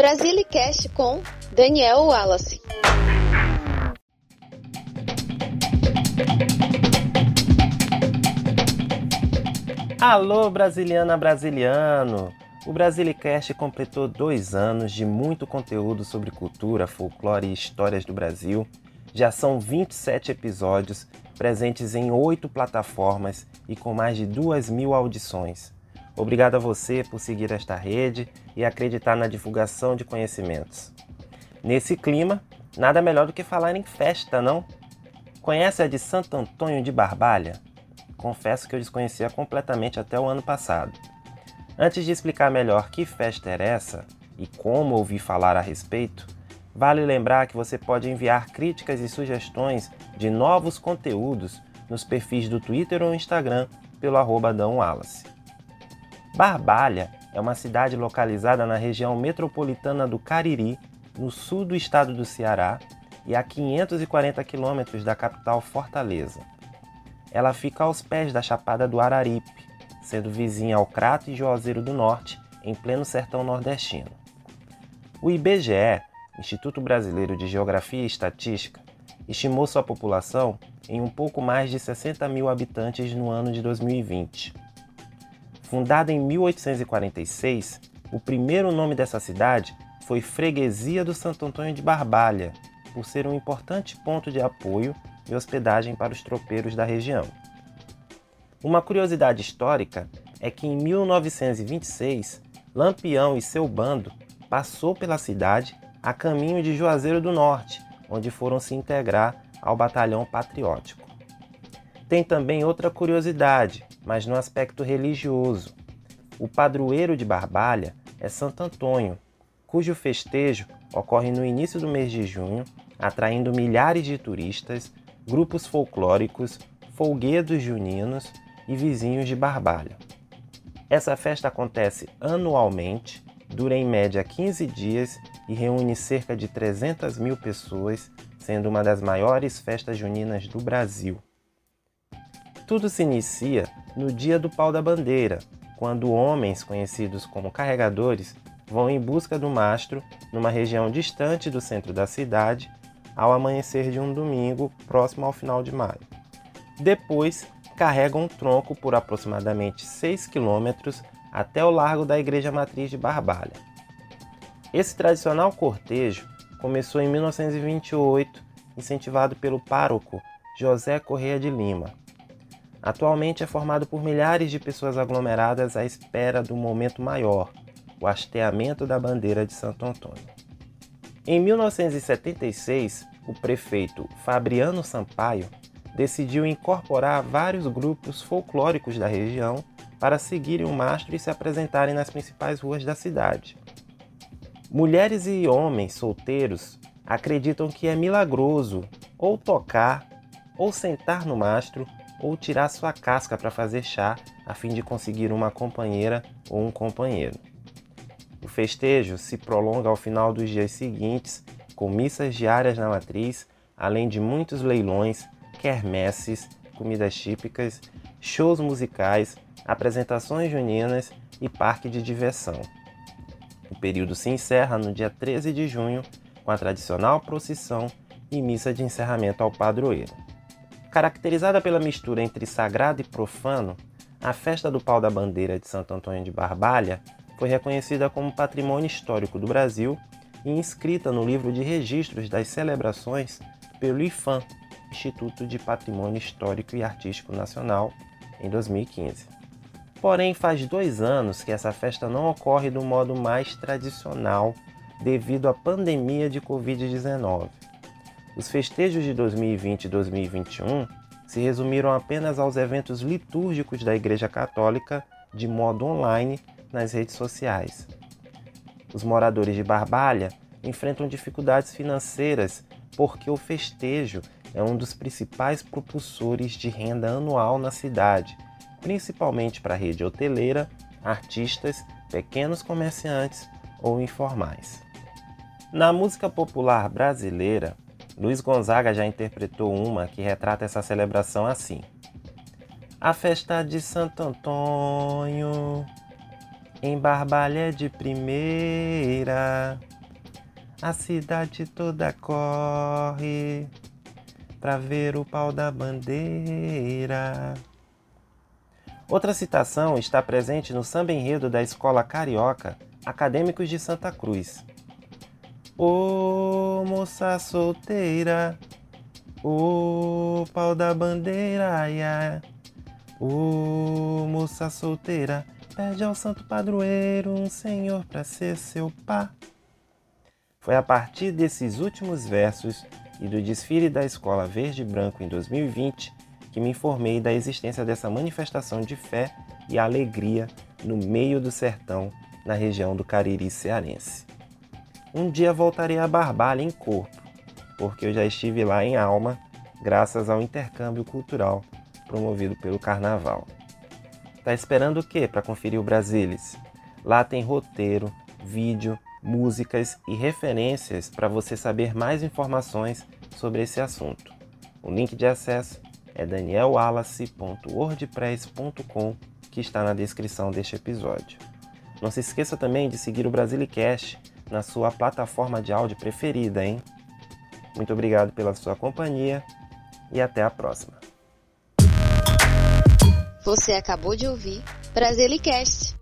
Brasilicast com Daniel Wallace. Alô, brasiliana brasiliano! O Brasilicast completou dois anos de muito conteúdo sobre cultura, folclore e histórias do Brasil. Já são 27 episódios, presentes em oito plataformas e com mais de duas mil audições. Obrigado a você por seguir esta rede e acreditar na divulgação de conhecimentos. Nesse clima, nada melhor do que falar em festa, não? Conhece a de Santo Antônio de Barbalha? Confesso que eu desconhecia completamente até o ano passado. Antes de explicar melhor que festa era essa e como ouvi falar a respeito, vale lembrar que você pode enviar críticas e sugestões de novos conteúdos nos perfis do Twitter ou Instagram pelo arroba Wallace. Barbalha é uma cidade localizada na região metropolitana do Cariri, no sul do estado do Ceará e a 540 quilômetros da capital Fortaleza. Ela fica aos pés da Chapada do Araripe, sendo vizinha ao Crato e Juazeiro do Norte, em pleno sertão nordestino. O IBGE, Instituto Brasileiro de Geografia e Estatística, estimou sua população em um pouco mais de 60 mil habitantes no ano de 2020. Fundada em 1846, o primeiro nome dessa cidade foi Freguesia do Santo Antônio de Barbalha, por ser um importante ponto de apoio e hospedagem para os tropeiros da região. Uma curiosidade histórica é que em 1926, Lampião e seu bando passou pela cidade a caminho de Juazeiro do Norte, onde foram se integrar ao Batalhão Patriótico. Tem também outra curiosidade, mas no aspecto religioso. O padroeiro de Barbalha é Santo Antônio, cujo festejo ocorre no início do mês de junho, atraindo milhares de turistas, grupos folclóricos, folguedos juninos e vizinhos de Barbalha. Essa festa acontece anualmente, dura em média 15 dias e reúne cerca de 300 mil pessoas, sendo uma das maiores festas juninas do Brasil. Tudo se inicia no dia do pau da bandeira, quando homens conhecidos como carregadores vão em busca do mastro numa região distante do centro da cidade ao amanhecer de um domingo próximo ao final de maio. Depois, carregam um tronco por aproximadamente 6 quilômetros até o largo da Igreja Matriz de Barbalha. Esse tradicional cortejo começou em 1928, incentivado pelo pároco José Correia de Lima, Atualmente é formado por milhares de pessoas aglomeradas à espera do momento maior, o hasteamento da bandeira de Santo Antônio. Em 1976, o prefeito Fabriano Sampaio decidiu incorporar vários grupos folclóricos da região para seguirem o mastro e se apresentarem nas principais ruas da cidade. Mulheres e homens solteiros acreditam que é milagroso ou tocar ou sentar no mastro ou tirar sua casca para fazer chá a fim de conseguir uma companheira ou um companheiro. O festejo se prolonga ao final dos dias seguintes, com missas diárias na matriz, além de muitos leilões, quermesses, comidas típicas, shows musicais, apresentações juninas e parque de diversão. O período se encerra no dia 13 de junho com a tradicional procissão e missa de encerramento ao padroeiro. Caracterizada pela mistura entre sagrado e profano, a festa do pau da bandeira de Santo Antônio de Barbalha foi reconhecida como Patrimônio Histórico do Brasil e inscrita no livro de registros das celebrações pelo IFAM, Instituto de Patrimônio Histórico e Artístico Nacional, em 2015. Porém, faz dois anos que essa festa não ocorre do modo mais tradicional devido à pandemia de Covid-19. Os festejos de 2020 e 2021 se resumiram apenas aos eventos litúrgicos da Igreja Católica de modo online nas redes sociais. Os moradores de Barbalha enfrentam dificuldades financeiras porque o festejo é um dos principais propulsores de renda anual na cidade, principalmente para a rede hoteleira, artistas, pequenos comerciantes ou informais. Na música popular brasileira, Luiz Gonzaga já interpretou uma que retrata essa celebração assim: A festa de Santo Antônio Em Barbalha de primeira, a cidade toda corre pra ver o pau da bandeira. Outra citação está presente no samba enredo da escola carioca Acadêmicos de Santa Cruz. Ô moça solteira, ô pau da bandeira, ai, Ô moça solteira, pede ao santo padroeiro um senhor para ser seu pá. Foi a partir desses últimos versos e do desfile da Escola Verde e Branco em 2020 que me informei da existência dessa manifestação de fé e alegria no meio do sertão, na região do Cariri cearense. Um dia voltarei a Barbalha em corpo, porque eu já estive lá em alma, graças ao intercâmbio cultural promovido pelo Carnaval. Tá esperando o que para conferir o Brasilis? Lá tem roteiro, vídeo, músicas e referências para você saber mais informações sobre esse assunto. O link de acesso é danielwallace.wordpress.com que está na descrição deste episódio. Não se esqueça também de seguir o Brasilicast na sua plataforma de áudio preferida, hein? Muito obrigado pela sua companhia e até a próxima. Você acabou de ouvir Brasilicast.